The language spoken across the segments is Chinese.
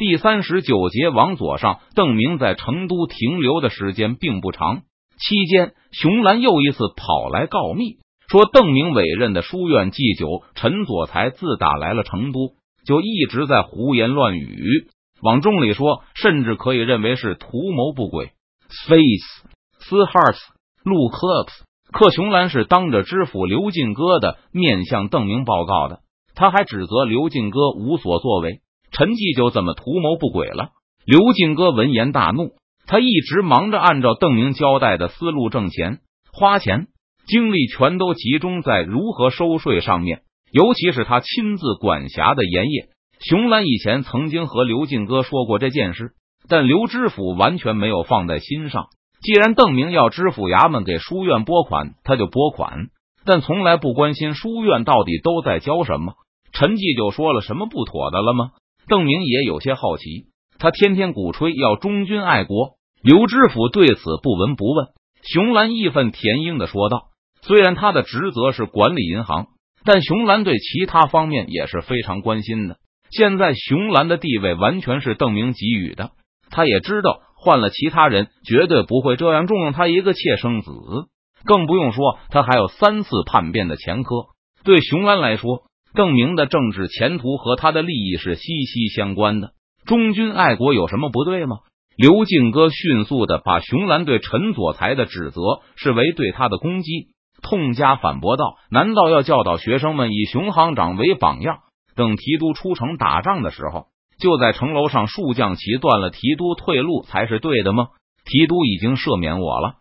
第三十九节往左上，邓明在成都停留的时间并不长。期间，熊兰又一次跑来告密，说邓明委任的书院祭酒陈佐才自打来了成都，就一直在胡言乱语。往重里说，甚至可以认为是图谋不轨。Face 斯 Hearts 陆克克熊兰是当着知府刘进哥的面向邓明报告的，他还指责刘进哥无所作为。陈继就怎么图谋不轨了？刘进哥闻言大怒，他一直忙着按照邓明交代的思路挣钱、花钱，精力全都集中在如何收税上面，尤其是他亲自管辖的盐业。熊兰以前曾经和刘进哥说过这件事，但刘知府完全没有放在心上。既然邓明要知府衙门给书院拨款，他就拨款，但从来不关心书院到底都在交什么。陈继就说了什么不妥的了吗？邓明也有些好奇，他天天鼓吹要忠君爱国，刘知府对此不闻不问。熊兰义愤填膺的说道：“虽然他的职责是管理银行，但熊兰对其他方面也是非常关心的。现在熊兰的地位完全是邓明给予的，他也知道换了其他人绝对不会这样重用他一个妾生子，更不用说他还有三次叛变的前科。对熊兰来说。”更明的政治前途和他的利益是息息相关的，忠君爱国有什么不对吗？刘敬哥迅速的把熊兰对陈佐才的指责视为对他的攻击，痛加反驳道：“难道要教导学生们以熊行长为榜样？等提督出城打仗的时候，就在城楼上竖将旗，断了提督退路才是对的吗？提督已经赦免我了。”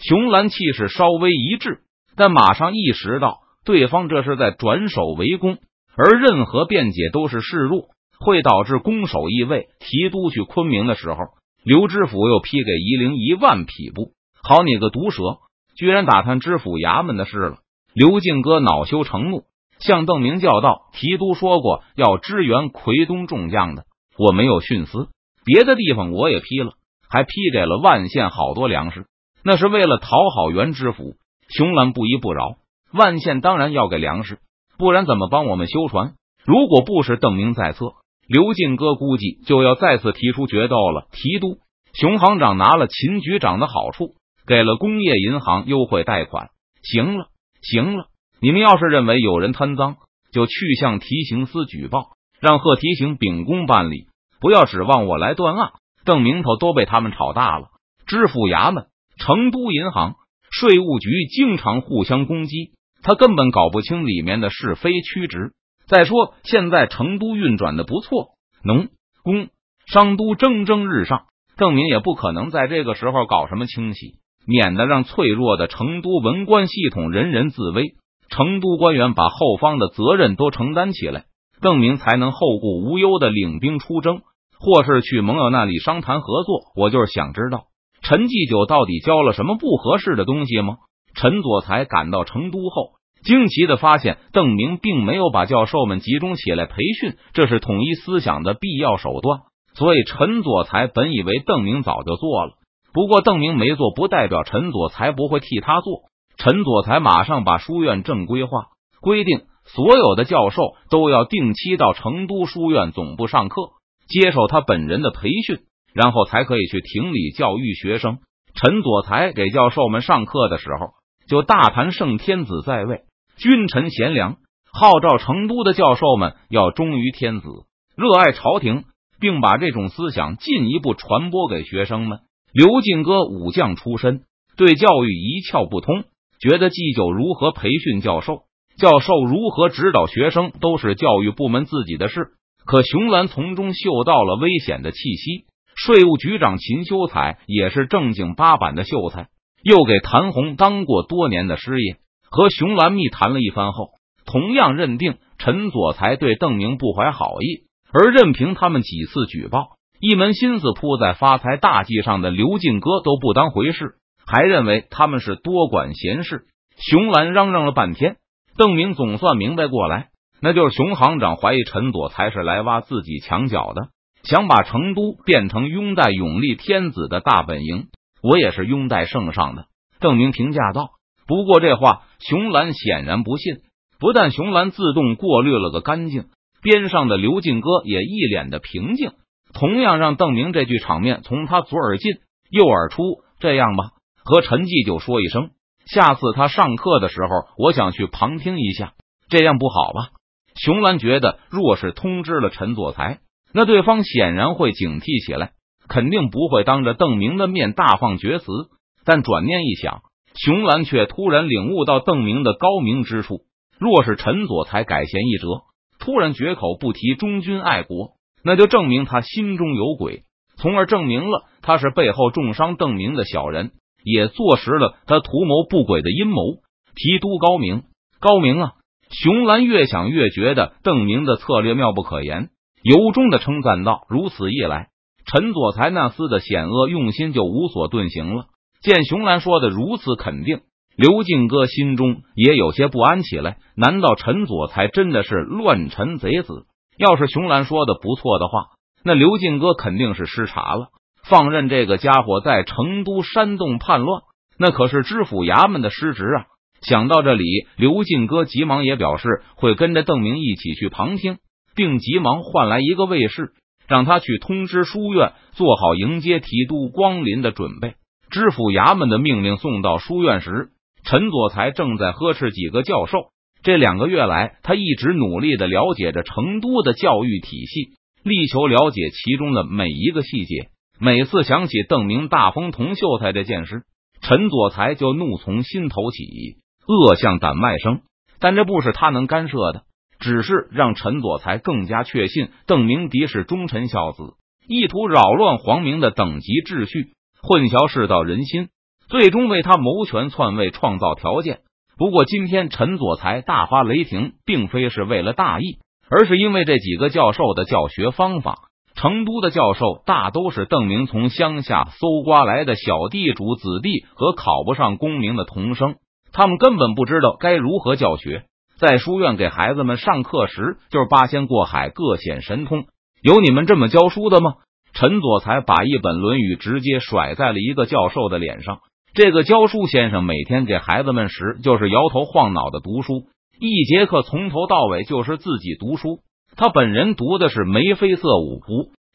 熊兰气势稍微一滞，但马上意识到。对方这是在转守为攻，而任何辩解都是示弱，会导致攻守易位。提督去昆明的时候，刘知府又批给夷陵一万匹布。好你个毒蛇，居然打探知府衙门的事了！刘敬哥恼羞成怒，向邓明叫道：“提督说过要支援奎东众将的，我没有徇私。别的地方我也批了，还批给了万县好多粮食，那是为了讨好袁知府。熊兰不依不饶。”万县当然要给粮食，不然怎么帮我们修船？如果不是邓明在侧，刘进哥估计就要再次提出决斗了。提督熊行长拿了秦局长的好处，给了工业银行优惠贷款。行了，行了，你们要是认为有人贪赃，就去向提刑司举报，让贺提刑秉公办理，不要指望我来断案。邓明头都被他们炒大了。知府衙门、成都银行、税务局经常互相攻击。他根本搞不清里面的是非曲直。再说，现在成都运转的不错，农工商都蒸蒸日上，邓明也不可能在这个时候搞什么清洗，免得让脆弱的成都文官系统人人自危。成都官员把后方的责任都承担起来，邓明才能后顾无忧的领兵出征，或是去盟友那里商谈合作。我就是想知道，陈继久到底交了什么不合适的东西吗？陈佐才赶到成都后。惊奇的发现，邓明并没有把教授们集中起来培训，这是统一思想的必要手段。所以陈佐才本以为邓明早就做了，不过邓明没做，不代表陈佐才不会替他做。陈佐才马上把书院正规化，规定所有的教授都要定期到成都书院总部上课，接受他本人的培训，然后才可以去庭里教育学生。陈佐才给教授们上课的时候，就大谈圣天子在位。君臣贤良，号召成都的教授们要忠于天子，热爱朝廷，并把这种思想进一步传播给学生们。刘进哥武将出身，对教育一窍不通，觉得祭酒如何培训教授，教授如何指导学生，都是教育部门自己的事。可熊兰从中嗅到了危险的气息。税务局长秦修才也是正经八板的秀才，又给谭红当过多年的师爷。和熊兰密谈了一番后，同样认定陈佐才对邓明不怀好意，而任凭他们几次举报，一门心思扑在发财大计上的刘进哥都不当回事，还认为他们是多管闲事。熊兰嚷嚷了半天，邓明总算明白过来，那就是熊行长怀疑陈佐才是来挖自己墙角的，想把成都变成拥戴永历天子的大本营。我也是拥戴圣上的，邓明评价道。不过这话，熊兰显然不信。不但熊兰自动过滤了个干净，边上的刘进哥也一脸的平静。同样让邓明这句场面从他左耳进右耳出。这样吧，和陈继就说一声，下次他上课的时候，我想去旁听一下，这样不好吧？熊兰觉得，若是通知了陈佐才，那对方显然会警惕起来，肯定不会当着邓明的面大放厥词。但转念一想，熊兰却突然领悟到邓明的高明之处。若是陈佐才改弦易辙，突然绝口不提忠君爱国，那就证明他心中有鬼，从而证明了他是背后重伤邓明的小人，也坐实了他图谋不轨的阴谋。提督高明，高明啊！熊兰越想越觉得邓明的策略妙不可言，由衷的称赞道：“如此一来，陈佐才那厮的险恶用心就无所遁形了。”见熊兰说的如此肯定。刘进哥心中也有些不安起来，难道陈佐才真的是乱臣贼子？要是熊兰说的不错的话，那刘进哥肯定是失察了，放任这个家伙在成都煽动叛乱，那可是知府衙门的失职啊！想到这里，刘进哥急忙也表示会跟着邓明一起去旁听，并急忙换来一个卫士，让他去通知书院做好迎接提督光临的准备。知府衙门的命令送到书院时。陈佐才正在呵斥几个教授。这两个月来，他一直努力的了解着成都的教育体系，力求了解其中的每一个细节。每次想起邓明大风同秀才这件事，陈佐才就怒从心头起，恶向胆外生。但这不是他能干涉的，只是让陈佐才更加确信邓明迪是忠臣孝子，意图扰乱皇明的等级秩序，混淆世道人心。最终为他谋权篡位创造条件。不过，今天陈佐才大发雷霆，并非是为了大义，而是因为这几个教授的教学方法。成都的教授大都是邓明从乡下搜刮来的小地主子弟和考不上功名的童生，他们根本不知道该如何教学。在书院给孩子们上课时，就是八仙过海，各显神通。有你们这么教书的吗？陈佐才把一本《论语》直接甩在了一个教授的脸上。这个教书先生每天给孩子们时就是摇头晃脑的读书，一节课从头到尾就是自己读书。他本人读的是眉飞色舞，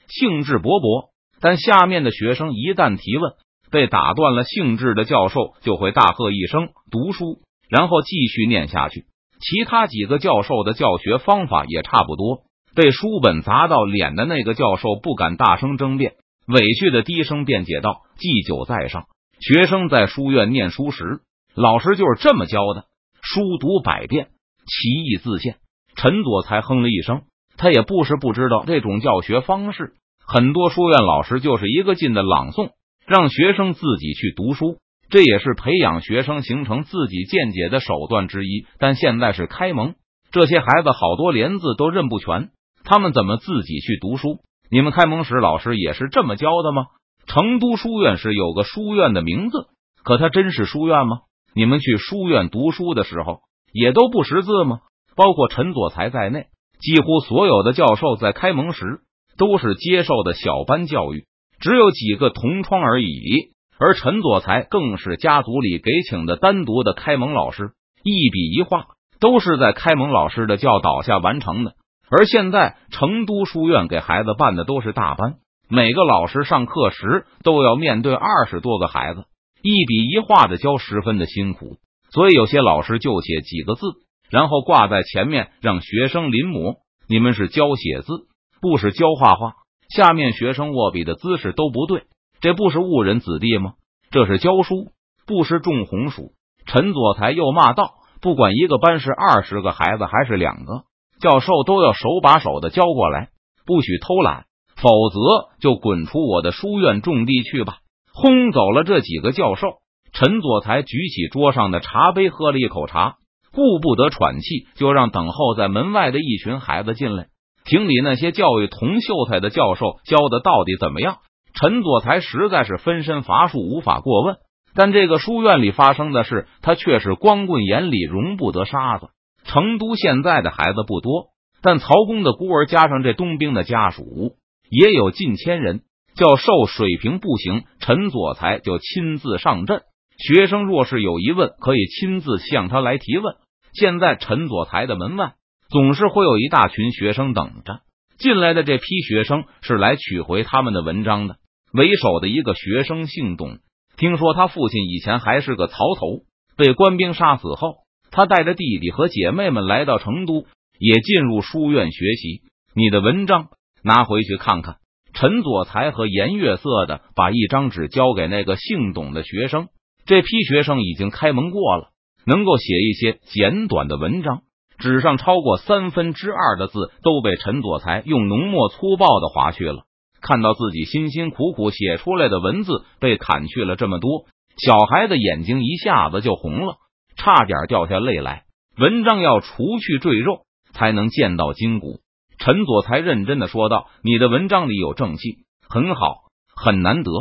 兴致勃勃。但下面的学生一旦提问，被打断了兴致的教授就会大喝一声“读书”，然后继续念下去。其他几个教授的教学方法也差不多。被书本砸到脸的那个教授不敢大声争辩，委屈的低声辩解道：“祭酒在上。”学生在书院念书时，老师就是这么教的：书读百遍，其义自见。陈佐才哼了一声，他也不是不知道这种教学方式。很多书院老师就是一个劲的朗诵，让学生自己去读书，这也是培养学生形成自己见解的手段之一。但现在是开蒙，这些孩子好多连字都认不全，他们怎么自己去读书？你们开蒙时老师也是这么教的吗？成都书院是有个书院的名字，可它真是书院吗？你们去书院读书的时候也都不识字吗？包括陈佐才在内，几乎所有的教授在开蒙时都是接受的小班教育，只有几个同窗而已。而陈佐才更是家族里给请的单独的开蒙老师，一笔一画都是在开蒙老师的教导下完成的。而现在成都书院给孩子办的都是大班。每个老师上课时都要面对二十多个孩子，一笔一画的教，十分的辛苦。所以有些老师就写几个字，然后挂在前面让学生临摹。你们是教写字，不是教画画。下面学生握笔的姿势都不对，这不是误人子弟吗？这是教书，不是种红薯。陈佐才又骂道：“不管一个班是二十个孩子还是两个，教授都要手把手的教过来，不许偷懒。”否则就滚出我的书院种地去吧！轰走了这几个教授，陈佐才举起桌上的茶杯，喝了一口茶，顾不得喘气，就让等候在门外的一群孩子进来。厅里那些教育童秀才的教授教的到底怎么样？陈佐才实在是分身乏术，无法过问。但这个书院里发生的事，他却是光棍眼里容不得沙子。成都现在的孩子不多，但曹公的孤儿加上这冬兵的家属。也有近千人，教授水平不行，陈佐才就亲自上阵。学生若是有疑问，可以亲自向他来提问。现在陈佐才的门外总是会有一大群学生等着，进来的这批学生是来取回他们的文章的。为首的一个学生姓董，听说他父亲以前还是个曹头，被官兵杀死后，他带着弟弟和姐妹们来到成都，也进入书院学习。你的文章拿回去看看。陈佐才和颜悦色的把一张纸交给那个姓董的学生。这批学生已经开门过了，能够写一些简短的文章。纸上超过三分之二的字都被陈佐才用浓墨粗暴的划去了。看到自己辛辛苦苦写出来的文字被砍去了这么多，小孩的眼睛一下子就红了，差点掉下泪来。文章要除去赘肉，才能见到筋骨。陈佐才认真的说道：“你的文章里有正气，很好，很难得。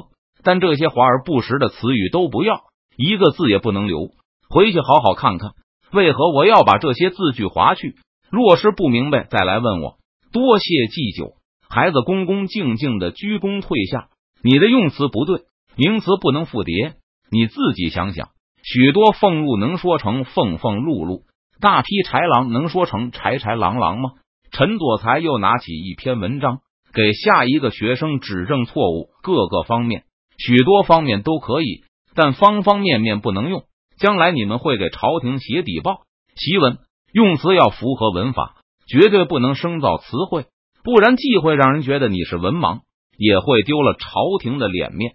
但这些华而不实的词语都不要，一个字也不能留。回去好好看看，为何我要把这些字句划去？若是不明白，再来问我。多谢祭酒。”孩子恭恭敬敬的鞠躬退下。你的用词不对，名词不能复叠。你自己想想，许多俸禄能说成俸俸禄禄，大批豺狼能说成豺豺狼狼吗？陈佐才又拿起一篇文章，给下一个学生指正错误。各个方面，许多方面都可以，但方方面面不能用。将来你们会给朝廷写底报、檄文，用词要符合文法，绝对不能生造词汇，不然既会让人觉得你是文盲，也会丢了朝廷的脸面。